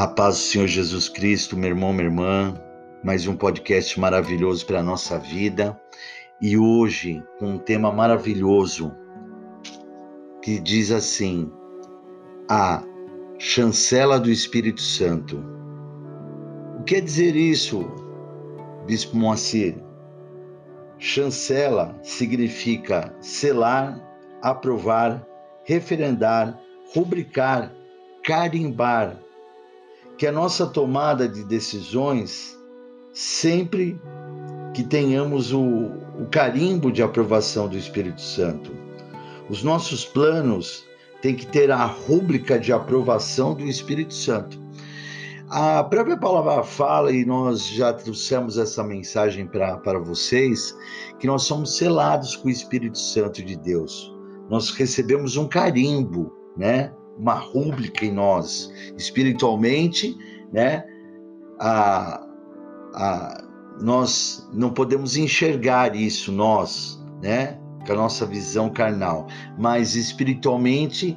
A paz do Senhor Jesus Cristo, meu irmão, minha irmã, mais um podcast maravilhoso para a nossa vida. E hoje, com um tema maravilhoso que diz assim: A chancela do Espírito Santo. O que quer dizer isso, Bispo Moacir? Chancela significa selar, aprovar, referendar, rubricar, carimbar que a nossa tomada de decisões, sempre que tenhamos o, o carimbo de aprovação do Espírito Santo. Os nossos planos têm que ter a rúbrica de aprovação do Espírito Santo. A própria palavra fala, e nós já trouxemos essa mensagem para vocês, que nós somos selados com o Espírito Santo de Deus. Nós recebemos um carimbo, né? Uma rúbrica em nós, espiritualmente, né? A, a, nós não podemos enxergar isso, nós, né? Com a nossa visão carnal, mas espiritualmente,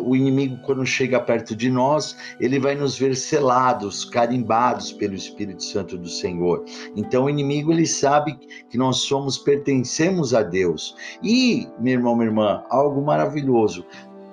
o inimigo, quando chega perto de nós, ele vai nos ver selados, carimbados pelo Espírito Santo do Senhor. Então, o inimigo, ele sabe que nós somos, pertencemos a Deus. E, meu irmão, minha irmã, algo maravilhoso,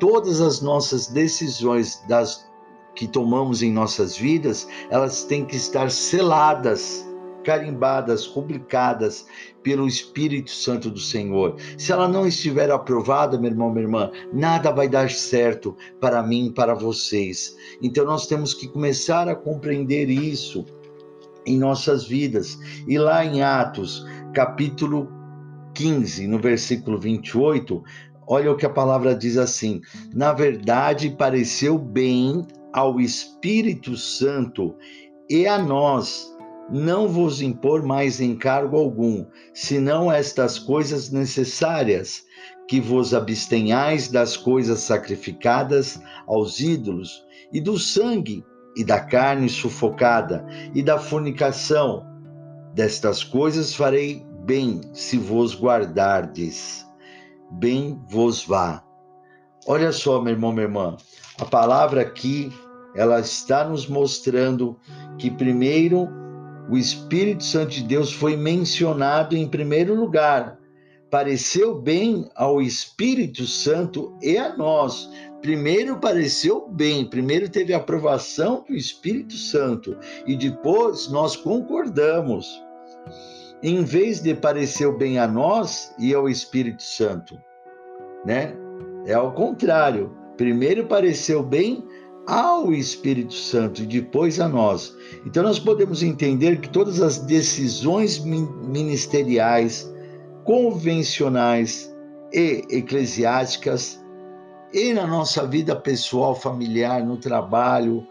todas as nossas decisões das que tomamos em nossas vidas, elas têm que estar seladas, carimbadas, publicadas pelo Espírito Santo do Senhor. Se ela não estiver aprovada, meu irmão, minha irmã, nada vai dar certo para mim, para vocês. Então nós temos que começar a compreender isso em nossas vidas. E lá em Atos, capítulo 15, no versículo 28, Olha o que a palavra diz assim: na verdade, pareceu bem ao Espírito Santo e a nós não vos impor mais encargo algum, senão estas coisas necessárias, que vos abstenhais das coisas sacrificadas aos ídolos, e do sangue, e da carne sufocada, e da fornicação. Destas coisas farei bem se vos guardardes bem vos vá. Olha só, meu irmão, minha irmã, a palavra aqui, ela está nos mostrando que primeiro o Espírito Santo de Deus foi mencionado em primeiro lugar. Pareceu bem ao Espírito Santo e a nós. Primeiro pareceu bem, primeiro teve a aprovação do Espírito Santo e depois nós concordamos em vez de parecer bem a nós e ao Espírito Santo, né? É ao contrário. Primeiro pareceu bem ao Espírito Santo e depois a nós. Então nós podemos entender que todas as decisões ministeriais, convencionais e eclesiásticas e na nossa vida pessoal, familiar, no trabalho,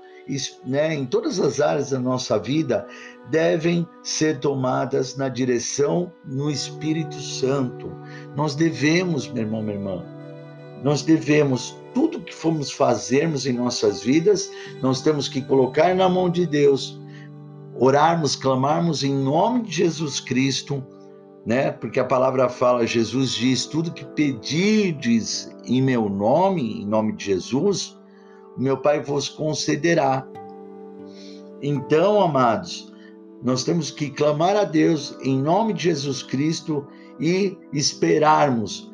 né, em todas as áreas da nossa vida, devem ser tomadas na direção no Espírito Santo. Nós devemos, meu irmão, minha irmã, nós devemos tudo que formos fazermos em nossas vidas, nós temos que colocar na mão de Deus, orarmos, clamarmos em nome de Jesus Cristo, né? Porque a palavra fala, Jesus diz: tudo que pedirdes em meu nome, em nome de Jesus, meu Pai vos concederá. Então, amados, nós temos que clamar a Deus em nome de Jesus Cristo e esperarmos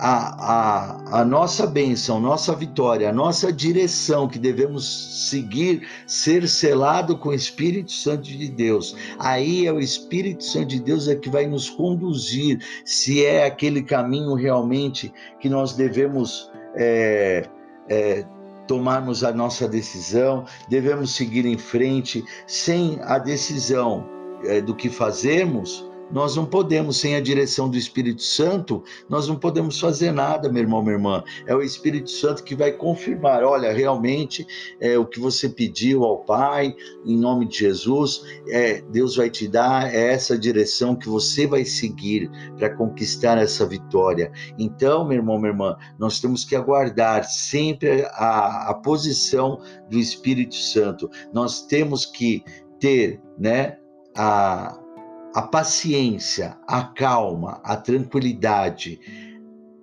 a, a, a nossa bênção, nossa vitória, a nossa direção que devemos seguir, ser selado com o Espírito Santo de Deus. Aí é o Espírito Santo de Deus é que vai nos conduzir, se é aquele caminho realmente que nós devemos é, é, tomarmos a nossa decisão, devemos seguir em frente sem a decisão é, do que fazemos nós não podemos, sem a direção do Espírito Santo, nós não podemos fazer nada, meu irmão, minha irmã. É o Espírito Santo que vai confirmar: olha, realmente é o que você pediu ao Pai, em nome de Jesus, é, Deus vai te dar é essa direção que você vai seguir para conquistar essa vitória. Então, meu irmão, minha irmã, nós temos que aguardar sempre a, a posição do Espírito Santo. Nós temos que ter, né, a a paciência, a calma, a tranquilidade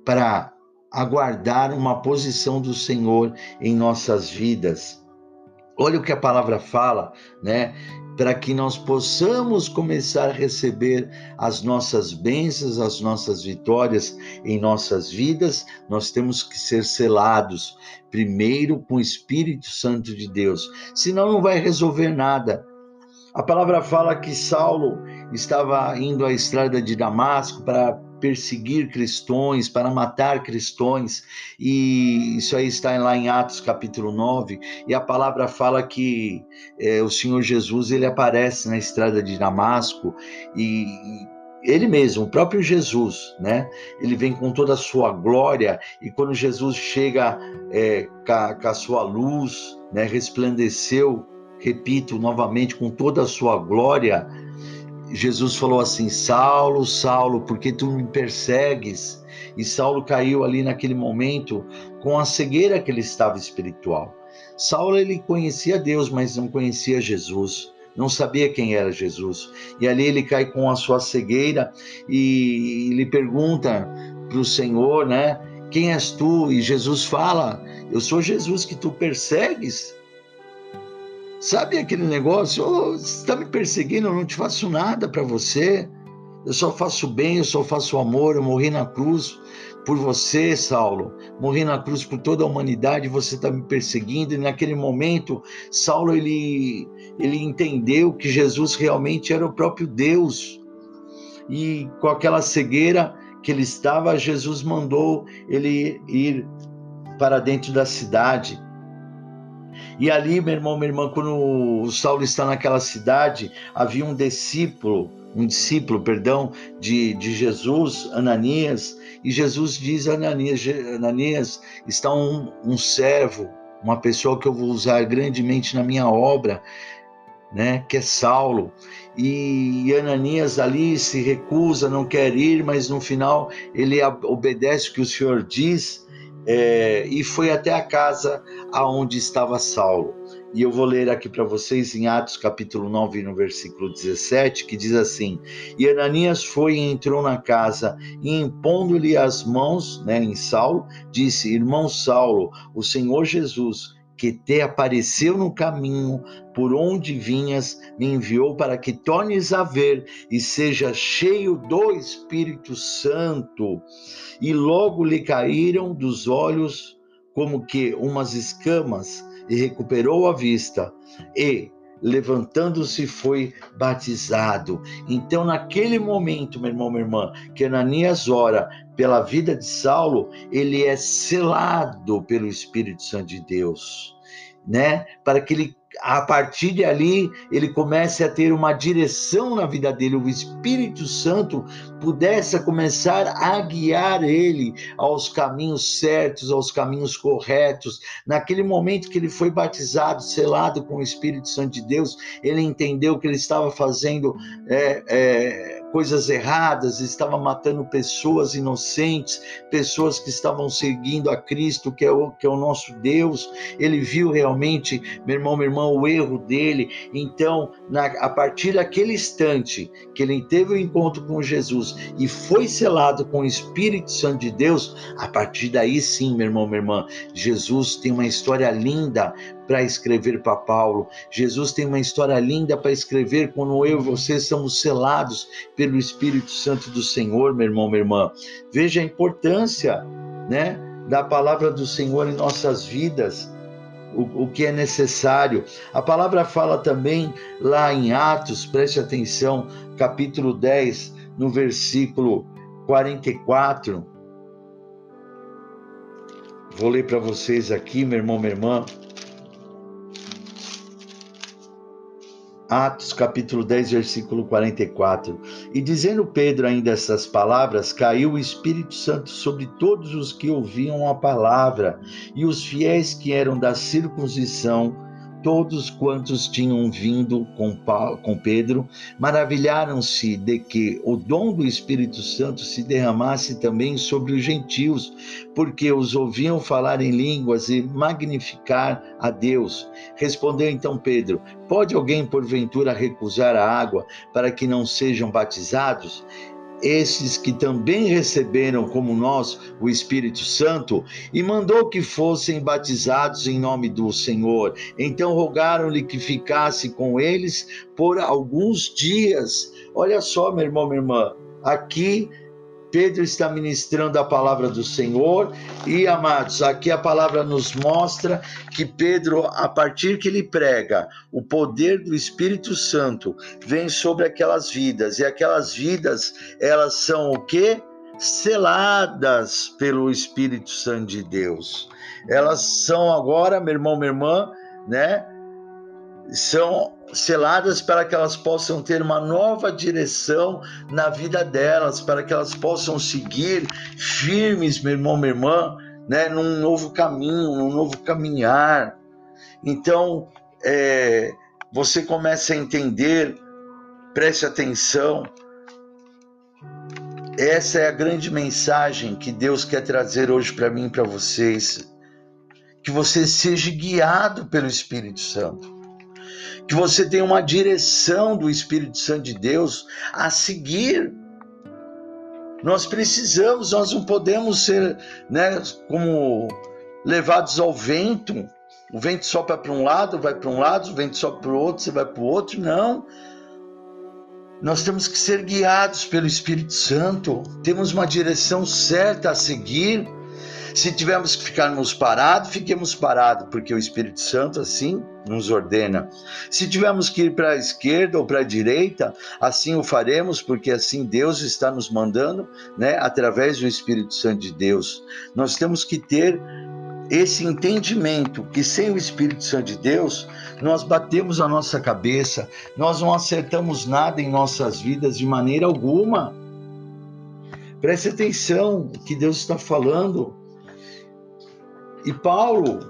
para aguardar uma posição do Senhor em nossas vidas. Olha o que a palavra fala, né? Para que nós possamos começar a receber as nossas bênçãos, as nossas vitórias em nossas vidas, nós temos que ser selados primeiro com o Espírito Santo de Deus, senão não vai resolver nada. A palavra fala que Saulo estava indo à estrada de Damasco para perseguir cristãos, para matar cristãos, e isso aí está lá em Atos capítulo 9, e a palavra fala que é, o Senhor Jesus ele aparece na estrada de Damasco e ele mesmo, o próprio Jesus, né? Ele vem com toda a sua glória e quando Jesus chega é, com, a sua luz, né? Resplandeceu, repito novamente, com toda a sua glória, Jesus falou assim: Saulo, Saulo, por que tu me persegues? E Saulo caiu ali naquele momento com a cegueira que ele estava espiritual. Saulo ele conhecia Deus, mas não conhecia Jesus, não sabia quem era Jesus. E ali ele cai com a sua cegueira e ele pergunta para o Senhor, né? Quem és tu? E Jesus fala: Eu sou Jesus que tu persegues. Sabe aquele negócio? Oh, você está me perseguindo, eu não te faço nada para você. Eu só faço bem, eu só faço amor. Eu morri na cruz por você, Saulo. Morri na cruz por toda a humanidade. Você está me perseguindo. E naquele momento, Saulo ele ele entendeu que Jesus realmente era o próprio Deus. E com aquela cegueira que ele estava, Jesus mandou ele ir para dentro da cidade e ali, meu irmão, minha irmã, quando o Saulo está naquela cidade, havia um discípulo, um discípulo, perdão, de, de Jesus, Ananias, e Jesus diz a Ananias, Ananias, está um, um servo, uma pessoa que eu vou usar grandemente na minha obra, né, que é Saulo. E Ananias ali se recusa, não quer ir, mas no final ele obedece o que o Senhor diz é, e foi até a casa aonde estava Saulo. E eu vou ler aqui para vocês em Atos capítulo 9, no versículo 17, que diz assim: E Ananias foi e entrou na casa, e impondo-lhe as mãos né, em Saulo, disse: Irmão Saulo, o Senhor Jesus que te apareceu no caminho por onde vinhas, me enviou para que tornes a ver e seja cheio do Espírito Santo. E logo lhe caíram dos olhos como que umas escamas, e recuperou a vista. E levantando-se foi batizado. Então, naquele momento, meu irmão, minha irmã, que Ananias ora pela vida de Saulo, ele é selado pelo Espírito Santo de Deus, né? Para que ele a partir de ali ele comece a ter uma direção na vida dele, o Espírito Santo pudesse começar a guiar ele aos caminhos certos, aos caminhos corretos. Naquele momento que ele foi batizado, selado com o Espírito Santo de Deus, ele entendeu que ele estava fazendo é, é, coisas erradas, estava matando pessoas inocentes, pessoas que estavam seguindo a Cristo, que é o, que é o nosso Deus. Ele viu realmente, meu irmão, minha irmã, o erro dele. Então, na, a partir daquele instante que ele teve o um encontro com Jesus e foi selado com o Espírito Santo de Deus, a partir daí sim, meu irmão, minha irmã, Jesus tem uma história linda para escrever para Paulo. Jesus tem uma história linda para escrever quando eu e você somos selados pelo Espírito Santo do Senhor, meu irmão, minha irmã. Veja a importância, né, da palavra do Senhor em nossas vidas. O, o que é necessário. A palavra fala também lá em Atos, preste atenção, capítulo 10, no versículo 44. Vou ler para vocês aqui, meu irmão, minha irmã. Atos capítulo 10, versículo 44. E dizendo Pedro ainda essas palavras, caiu o Espírito Santo sobre todos os que ouviam a palavra, e os fiéis que eram da circuncisão todos quantos tinham vindo com, com Pedro maravilharam-se de que o dom do Espírito Santo se derramasse também sobre os gentios, porque os ouviam falar em línguas e magnificar a Deus. Respondeu então Pedro: Pode alguém porventura recusar a água para que não sejam batizados? Esses que também receberam como nós o Espírito Santo, e mandou que fossem batizados em nome do Senhor. Então rogaram-lhe que ficasse com eles por alguns dias. Olha só, meu irmão, minha irmã, aqui Pedro está ministrando a palavra do Senhor e, amados, aqui a palavra nos mostra que Pedro, a partir que ele prega, o poder do Espírito Santo vem sobre aquelas vidas e aquelas vidas, elas são o quê? Seladas pelo Espírito Santo de Deus. Elas são agora, meu irmão, minha irmã, né? São seladas para que elas possam ter uma nova direção na vida delas, para que elas possam seguir firmes, meu irmão, minha irmã, né, num novo caminho, num novo caminhar. Então, é, você começa a entender, preste atenção. Essa é a grande mensagem que Deus quer trazer hoje para mim e para vocês. Que você seja guiado pelo Espírito Santo que você tenha uma direção do Espírito Santo de Deus a seguir. Nós precisamos, nós não podemos ser, né, como levados ao vento. O vento sopra para um lado, vai para um lado, o vento sopra para o outro, você vai para o outro. Não. Nós temos que ser guiados pelo Espírito Santo. Temos uma direção certa a seguir. Se tivermos que ficarmos parados, fiquemos parados, porque o Espírito Santo assim nos ordena. Se tivermos que ir para a esquerda ou para a direita, assim o faremos, porque assim Deus está nos mandando, né, através do Espírito Santo de Deus. Nós temos que ter esse entendimento que sem o Espírito Santo de Deus, nós batemos a nossa cabeça, nós não acertamos nada em nossas vidas de maneira alguma. Preste atenção que Deus está falando. E Paulo,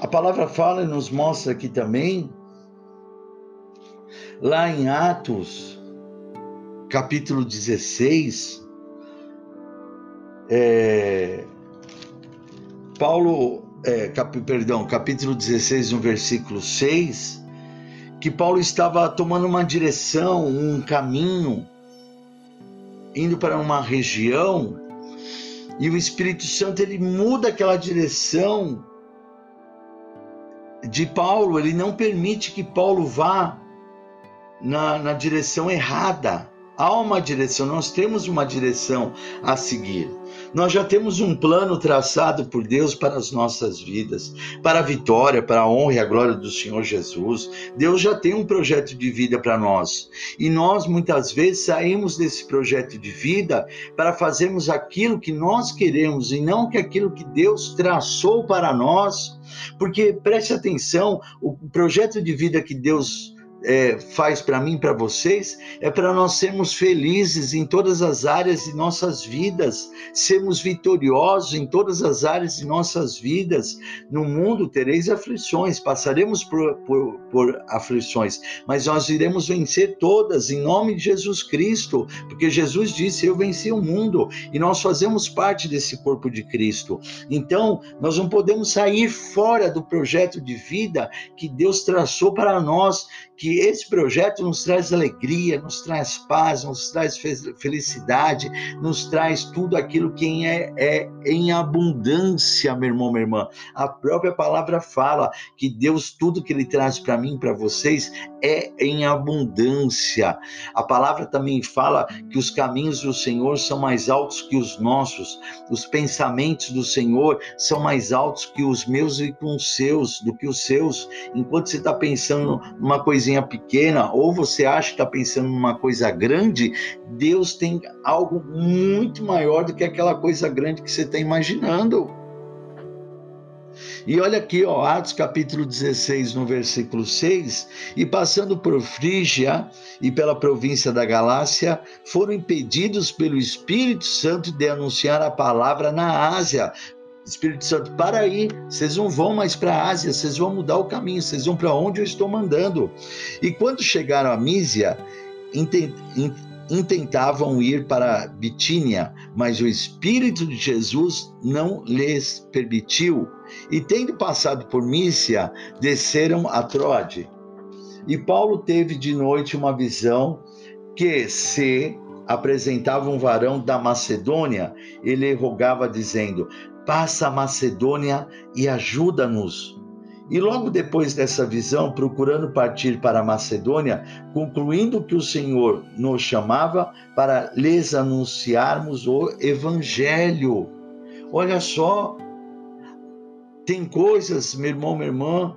a palavra fala e nos mostra aqui também, lá em Atos, capítulo 16, é, Paulo, é, cap, perdão, capítulo 16, no versículo 6, que Paulo estava tomando uma direção, um caminho, indo para uma região e o Espírito Santo ele muda aquela direção de Paulo, ele não permite que Paulo vá na, na direção errada. Há uma direção, nós temos uma direção a seguir. Nós já temos um plano traçado por Deus para as nossas vidas, para a vitória, para a honra e a glória do Senhor Jesus. Deus já tem um projeto de vida para nós. E nós muitas vezes saímos desse projeto de vida para fazermos aquilo que nós queremos e não que aquilo que Deus traçou para nós. Porque preste atenção, o projeto de vida que Deus é, faz para mim, para vocês, é para nós sermos felizes em todas as áreas de nossas vidas, sermos vitoriosos em todas as áreas de nossas vidas. No mundo tereis aflições, passaremos por, por, por aflições, mas nós iremos vencer todas em nome de Jesus Cristo, porque Jesus disse: Eu venci o mundo e nós fazemos parte desse corpo de Cristo. Então, nós não podemos sair fora do projeto de vida que Deus traçou para nós que esse projeto nos traz alegria, nos traz paz, nos traz felicidade, nos traz tudo aquilo que é, é em abundância, meu irmão, minha irmã. A própria palavra fala que Deus, tudo que Ele traz para mim, para vocês, é em abundância. A palavra também fala que os caminhos do Senhor são mais altos que os nossos, os pensamentos do Senhor são mais altos que os meus e com os seus, do que os seus. Enquanto você está pensando numa coisinha coisinha pequena, ou você acha que está pensando numa coisa grande, Deus tem algo muito maior do que aquela coisa grande que você está imaginando. E olha aqui, ó, Atos capítulo 16, no versículo 6, e passando por Frígia e pela província da Galácia, foram impedidos pelo Espírito Santo de anunciar a palavra na Ásia, Espírito Santo, para aí, vocês não vão mais para a Ásia, vocês vão mudar o caminho, vocês vão para onde eu estou mandando. E quando chegaram a Mísia, intentavam ir para Bitínia, mas o Espírito de Jesus não lhes permitiu. E tendo passado por Mísia, desceram a Troade. E Paulo teve de noite uma visão que se apresentava um varão da Macedônia, ele rogava dizendo: Passa a Macedônia e ajuda-nos. E logo depois dessa visão, procurando partir para a Macedônia, concluindo que o Senhor nos chamava para lhes anunciarmos o Evangelho. Olha só, tem coisas, meu irmão, minha irmã,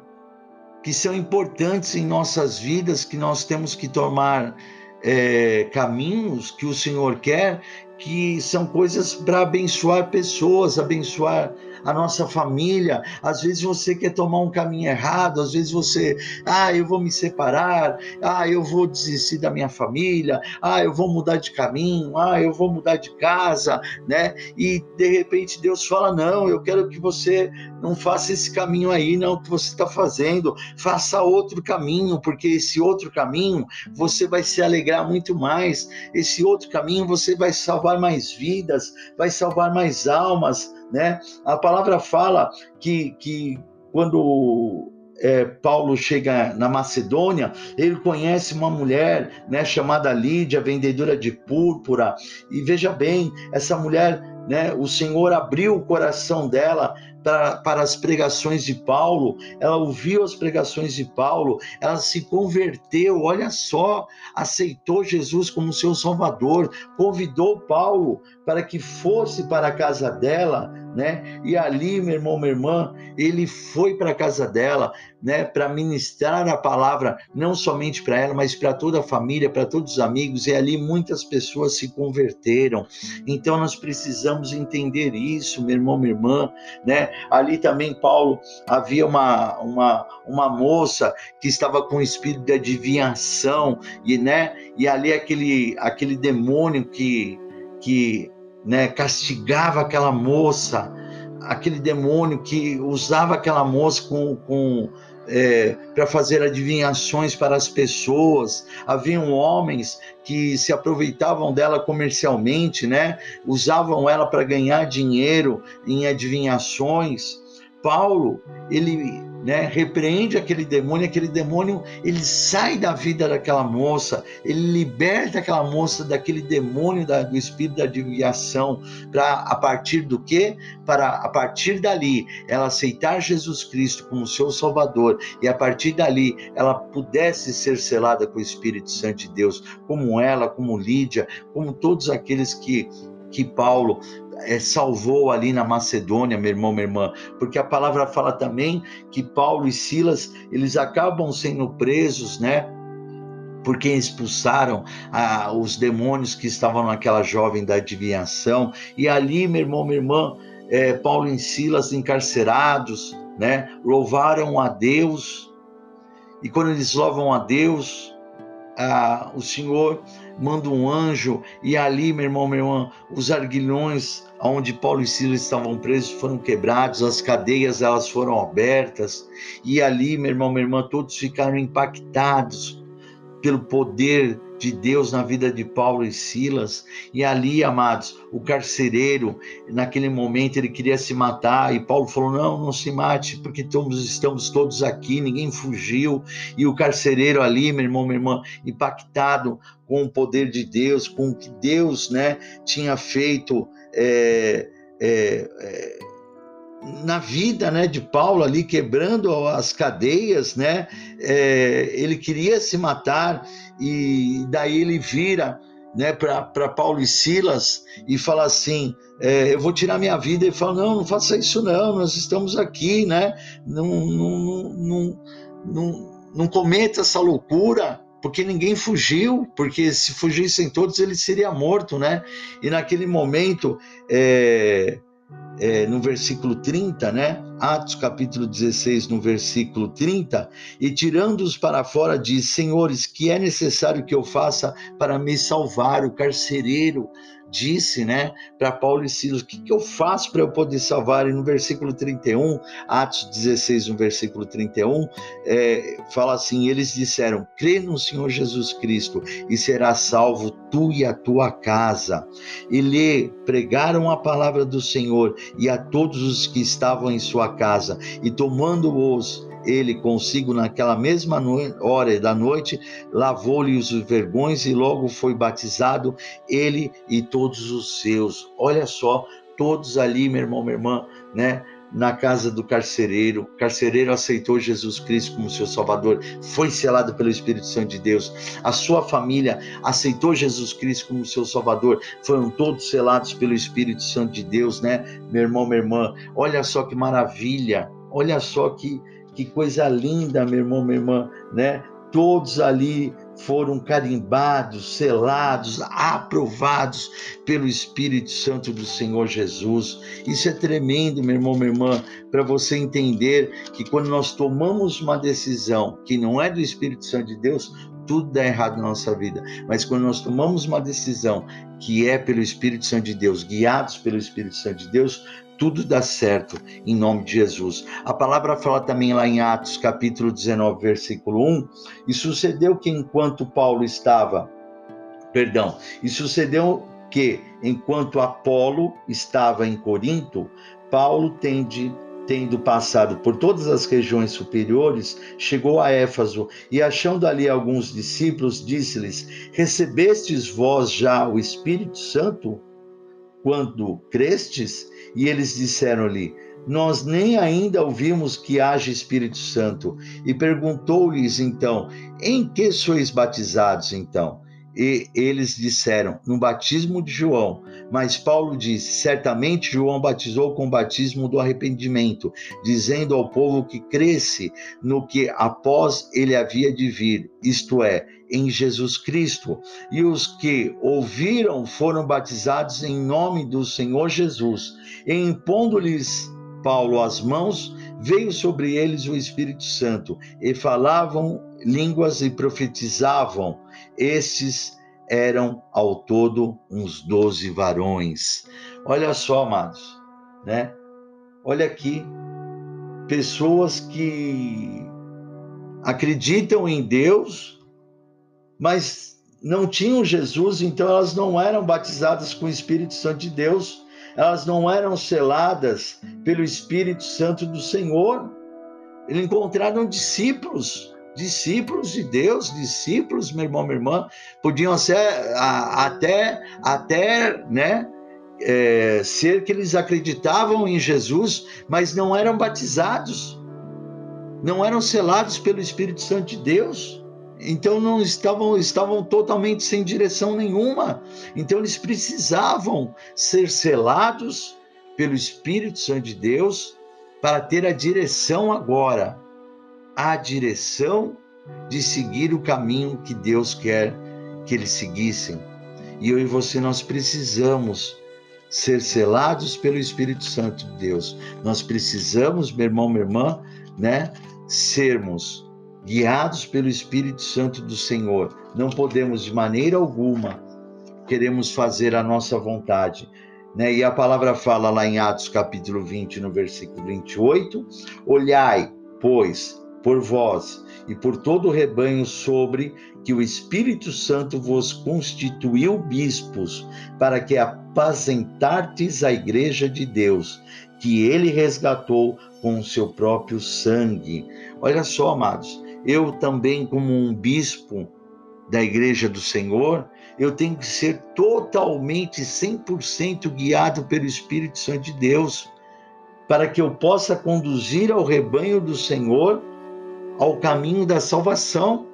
que são importantes em nossas vidas, que nós temos que tomar é, caminhos que o Senhor quer, que são coisas para abençoar pessoas, abençoar a nossa família. Às vezes você quer tomar um caminho errado, às vezes você, ah, eu vou me separar, ah, eu vou desistir da minha família, ah, eu vou mudar de caminho, ah, eu vou mudar de casa, né? E de repente Deus fala: não, eu quero que você não faça esse caminho aí, não, que você está fazendo, faça outro caminho, porque esse outro caminho você vai se alegrar muito mais, esse outro caminho você vai salvar mais vidas, vai salvar mais almas, né? A palavra fala que, que quando é, Paulo chega na Macedônia, ele conhece uma mulher né, chamada Lídia, vendedora de púrpura, e veja bem, essa mulher, né, o Senhor abriu o coração dela para, para as pregações de Paulo, ela ouviu as pregações de Paulo, ela se converteu, olha só, aceitou Jesus como seu Salvador, convidou Paulo para que fosse para a casa dela, né? E ali, meu irmão, minha irmã, ele foi para a casa dela, né, para ministrar a palavra não somente para ela, mas para toda a família, para todos os amigos, e ali muitas pessoas se converteram. Então nós precisamos entender isso, meu irmão, minha irmã, né? Ali também Paulo havia uma uma uma moça que estava com espírito de adivinhação e, né, e ali aquele aquele demônio que que né, castigava aquela moça, aquele demônio que usava aquela moça com, com é, para fazer adivinhações para as pessoas. Haviam homens que se aproveitavam dela comercialmente, né? Usavam ela para ganhar dinheiro em adivinhações. Paulo, ele né, repreende aquele demônio, aquele demônio ele sai da vida daquela moça, ele liberta aquela moça daquele demônio da, do espírito da adivinhação, para a partir do que? Para a partir dali ela aceitar Jesus Cristo como seu Salvador e a partir dali ela pudesse ser selada com o Espírito Santo de Deus, como ela, como Lídia, como todos aqueles que que Paulo é, salvou ali na Macedônia, meu irmão, minha irmã, porque a palavra fala também que Paulo e Silas eles acabam sendo presos, né? Porque expulsaram ah, os demônios que estavam naquela jovem da adivinhação, e ali, meu irmão, minha irmã, é, Paulo e Silas encarcerados, né? Louvaram a Deus, e quando eles louvam a Deus, ah, o Senhor manda um anjo, e ali, meu irmão, minha irmã, os arguilhões onde Paulo e Silas estavam presos foram quebrados, as cadeias elas foram abertas, e ali, meu irmão, minha irmã, todos ficaram impactados pelo poder de Deus na vida de Paulo e Silas. E ali, amados, o carcereiro, naquele momento, ele queria se matar. E Paulo falou: Não, não se mate, porque estamos, estamos todos aqui, ninguém fugiu. E o carcereiro ali, meu irmão, minha irmã, impactado com o poder de Deus, com o que Deus né, tinha feito. É, é, é, na vida né, de Paulo ali quebrando as cadeias, né? É, ele queria se matar e daí ele vira né, para Paulo e Silas e fala assim: é, Eu vou tirar minha vida. Ele fala: Não, não faça isso, não, nós estamos aqui, né? Não, não, não, não, não cometa essa loucura. Porque ninguém fugiu, porque se fugissem todos ele seria morto, né? E naquele momento, é, é, no versículo 30, né? Atos capítulo 16, no versículo 30, e tirando-os para fora, diz: Senhores, que é necessário que eu faça para me salvar? O carcereiro disse, né, para Paulo e Silas: O que, que eu faço para eu poder salvar? E no versículo 31, Atos 16, no versículo 31, é, fala assim: Eles disseram: Crê no Senhor Jesus Cristo e será salvo tu e a tua casa. E lhe pregaram a palavra do Senhor e a todos os que estavam em sua casa, e tomando-os ele consigo naquela mesma hora da noite, lavou-lhe os vergões e logo foi batizado ele e todos os seus. Olha só, todos ali, meu irmão, minha irmã, né? na casa do carcereiro. O carcereiro aceitou Jesus Cristo como seu Salvador, foi selado pelo Espírito Santo de Deus. A sua família aceitou Jesus Cristo como seu Salvador, foram todos selados pelo Espírito Santo de Deus, né? Meu irmão, minha irmã, olha só que maravilha, olha só que, que coisa linda, meu irmão, minha irmã, né? Todos ali foram carimbados, selados, aprovados pelo Espírito Santo do Senhor Jesus. Isso é tremendo, meu irmão, minha irmã, para você entender que quando nós tomamos uma decisão que não é do Espírito Santo de Deus, tudo dá errado na nossa vida. Mas quando nós tomamos uma decisão que é pelo Espírito Santo de Deus, guiados pelo Espírito Santo de Deus, tudo dá certo em nome de Jesus. A palavra fala também lá em Atos, capítulo 19, versículo 1, e sucedeu que enquanto Paulo estava, perdão, e sucedeu que enquanto Apolo estava em Corinto, Paulo tende tendo passado por todas as regiões superiores, chegou a Éfaso e, achando ali alguns discípulos, disse-lhes: Recebestes vós já o Espírito Santo quando crestes? E eles disseram-lhe: Nós nem ainda ouvimos que haja Espírito Santo. E perguntou-lhes então: Em que sois batizados então? E eles disseram: No batismo de João. Mas Paulo disse: Certamente João batizou com o batismo do arrependimento, dizendo ao povo que cresce no que após ele havia de vir, isto é, em Jesus Cristo. E os que ouviram foram batizados em nome do Senhor Jesus. E impondo-lhes Paulo as mãos, veio sobre eles o Espírito Santo, e falavam línguas e profetizavam. Estes eram ao todo uns doze varões. Olha só, amados, né? Olha aqui, pessoas que acreditam em Deus, mas não tinham Jesus, então elas não eram batizadas com o Espírito Santo de Deus, elas não eram seladas pelo Espírito Santo do Senhor. Eles encontraram discípulos, discípulos de Deus, discípulos, meu irmão, minha irmã, podiam ser até, até, né, é, ser que eles acreditavam em Jesus, mas não eram batizados, não eram selados pelo Espírito Santo de Deus. Então não estavam estavam totalmente sem direção nenhuma. Então eles precisavam ser selados pelo Espírito Santo de Deus para ter a direção agora, a direção de seguir o caminho que Deus quer que eles seguissem. E eu e você nós precisamos ser selados pelo Espírito Santo de Deus. Nós precisamos, meu irmão, minha irmã, né, sermos guiados pelo Espírito Santo do Senhor. Não podemos de maneira alguma queremos fazer a nossa vontade. Né? E a palavra fala lá em Atos capítulo 20, no versículo 28, olhai, pois, por vós e por todo o rebanho sobre que o Espírito Santo vos constituiu bispos, para que apacentartes a igreja de Deus, que ele resgatou com o seu próprio sangue. Olha só, amados, eu também, como um bispo da Igreja do Senhor, eu tenho que ser totalmente, 100% guiado pelo Espírito Santo de Deus, para que eu possa conduzir ao rebanho do Senhor ao caminho da salvação.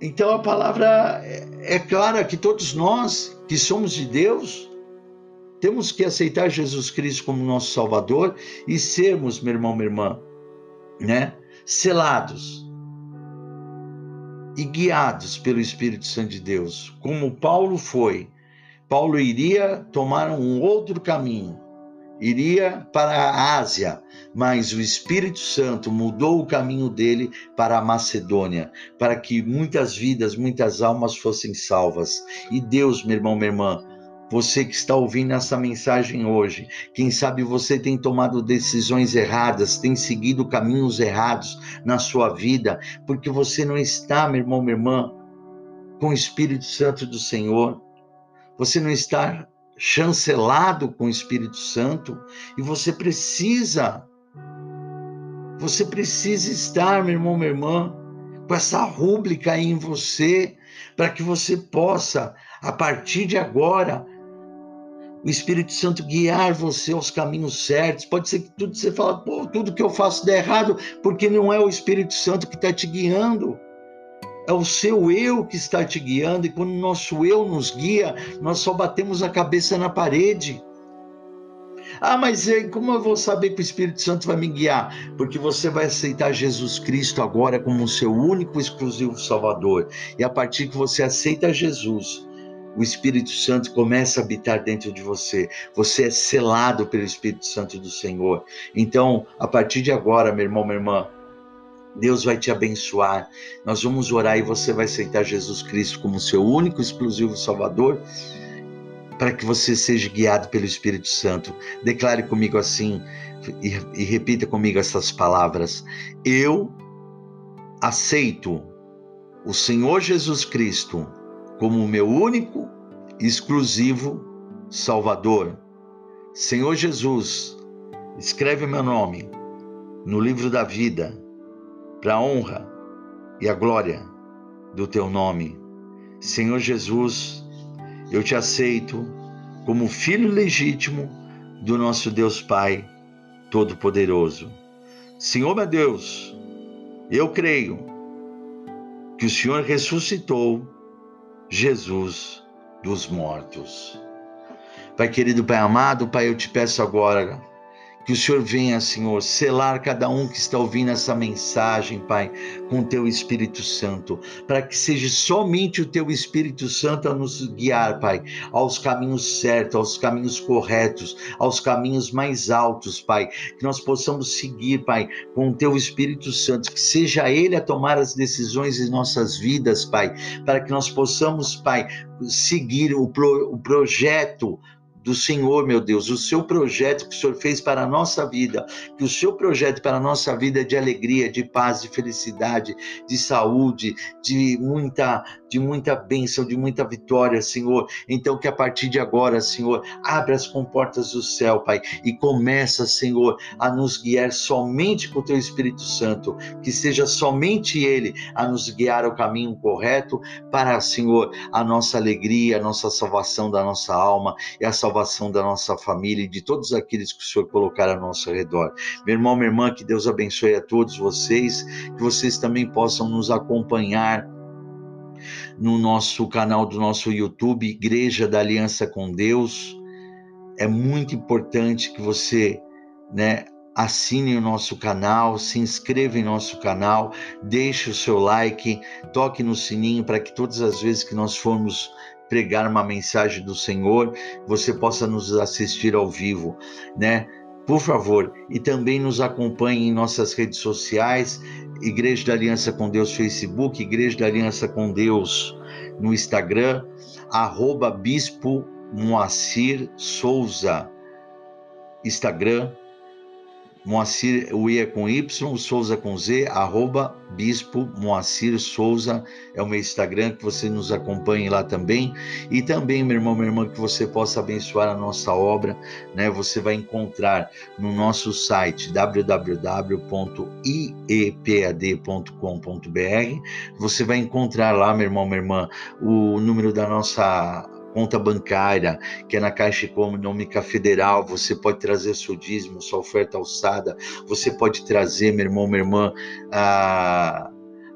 Então a palavra é, é clara que todos nós que somos de Deus, temos que aceitar Jesus Cristo como nosso Salvador e sermos, meu irmão, minha irmã, né? selados e guiados pelo Espírito Santo de Deus, como Paulo foi. Paulo iria tomar um outro caminho, iria para a Ásia, mas o Espírito Santo mudou o caminho dele para a Macedônia, para que muitas vidas, muitas almas fossem salvas. E Deus, meu irmão, minha irmã, você que está ouvindo essa mensagem hoje, quem sabe você tem tomado decisões erradas, tem seguido caminhos errados na sua vida, porque você não está, meu irmão, minha irmã, com o Espírito Santo do Senhor. Você não está chancelado com o Espírito Santo e você precisa Você precisa estar, meu irmão, minha irmã, com essa rúbrica aí em você, para que você possa, a partir de agora, o Espírito Santo guiar você aos caminhos certos. Pode ser que tudo você fala, pô, tudo que eu faço dá errado, porque não é o Espírito Santo que está te guiando. É o seu eu que está te guiando, e quando o nosso eu nos guia, nós só batemos a cabeça na parede. Ah, mas como eu vou saber que o Espírito Santo vai me guiar? Porque você vai aceitar Jesus Cristo agora como o seu único exclusivo Salvador. E a partir que você aceita Jesus, o Espírito Santo começa a habitar dentro de você. Você é selado pelo Espírito Santo do Senhor. Então, a partir de agora, meu irmão, minha irmã, Deus vai te abençoar. Nós vamos orar e você vai aceitar Jesus Cristo como seu único exclusivo Salvador para que você seja guiado pelo Espírito Santo. Declare comigo assim e, e repita comigo essas palavras: Eu aceito o Senhor Jesus Cristo como meu único, exclusivo Salvador. Senhor Jesus, escreve meu nome no livro da vida, para a honra e a glória do teu nome. Senhor Jesus, eu te aceito como filho legítimo do nosso Deus Pai Todo-Poderoso. Senhor meu Deus, eu creio que o Senhor ressuscitou Jesus dos mortos. Pai querido, Pai amado, Pai, eu te peço agora que o Senhor venha, Senhor, selar cada um que está ouvindo essa mensagem, Pai, com o teu Espírito Santo, para que seja somente o teu Espírito Santo a nos guiar, Pai, aos caminhos certos, aos caminhos corretos, aos caminhos mais altos, Pai, que nós possamos seguir, Pai, com o teu Espírito Santo, que seja ele a tomar as decisões em nossas vidas, Pai, para que nós possamos, Pai, seguir o, pro, o projeto do Senhor, meu Deus, o seu projeto que o Senhor fez para a nossa vida, que o seu projeto para a nossa vida é de alegria, de paz, de felicidade, de saúde, de muita de muita bênção, de muita vitória, Senhor. Então que a partir de agora, Senhor, abra as comportas do céu, Pai, e começa, Senhor, a nos guiar somente com o teu Espírito Santo, que seja somente ele a nos guiar ao caminho correto para, Senhor, a nossa alegria, a nossa salvação da nossa alma e a salvação da nossa família e de todos aqueles que o Senhor colocar ao nosso redor. Meu irmão, minha irmã, que Deus abençoe a todos vocês, que vocês também possam nos acompanhar no nosso canal do nosso YouTube, Igreja da Aliança com Deus. É muito importante que você, né, assine o nosso canal, se inscreva em nosso canal, deixe o seu like, toque no sininho para que todas as vezes que nós formos pregar uma mensagem do Senhor, você possa nos assistir ao vivo, né? Por favor, e também nos acompanhe em nossas redes sociais, Igreja da Aliança com Deus Facebook, Igreja da Aliança com Deus no Instagram, arroba Bispo Moacir Souza, Instagram, Moacir, I é com Y, Souza com Z, arroba Bispo Moacir Souza é o meu Instagram, que você nos acompanhe lá também. E também, meu irmão, minha irmã, que você possa abençoar a nossa obra, né? Você vai encontrar no nosso site www.iepad.com.br. Você vai encontrar lá, meu irmão, minha irmã, o número da nossa conta bancária, que é na Caixa Econômica Federal, você pode trazer seu dízimo, sua oferta alçada, você pode trazer, meu irmão, minha irmã, a,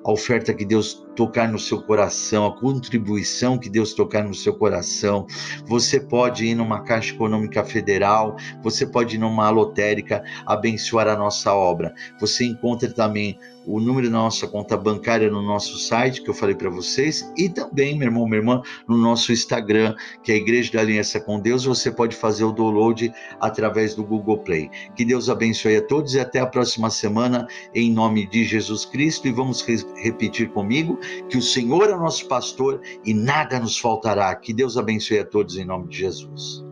a oferta que Deus tocar no seu coração, a contribuição que Deus tocar no seu coração. Você pode ir numa Caixa Econômica Federal, você pode ir numa lotérica abençoar a nossa obra. Você encontra também o número da nossa conta bancária no nosso site, que eu falei para vocês, e também, meu irmão, minha irmã, no nosso Instagram, que é a Igreja da Aliança com Deus, você pode fazer o download através do Google Play. Que Deus abençoe a todos e até a próxima semana, em nome de Jesus Cristo, e vamos re repetir comigo que o Senhor é o nosso pastor e nada nos faltará. Que Deus abençoe a todos em nome de Jesus.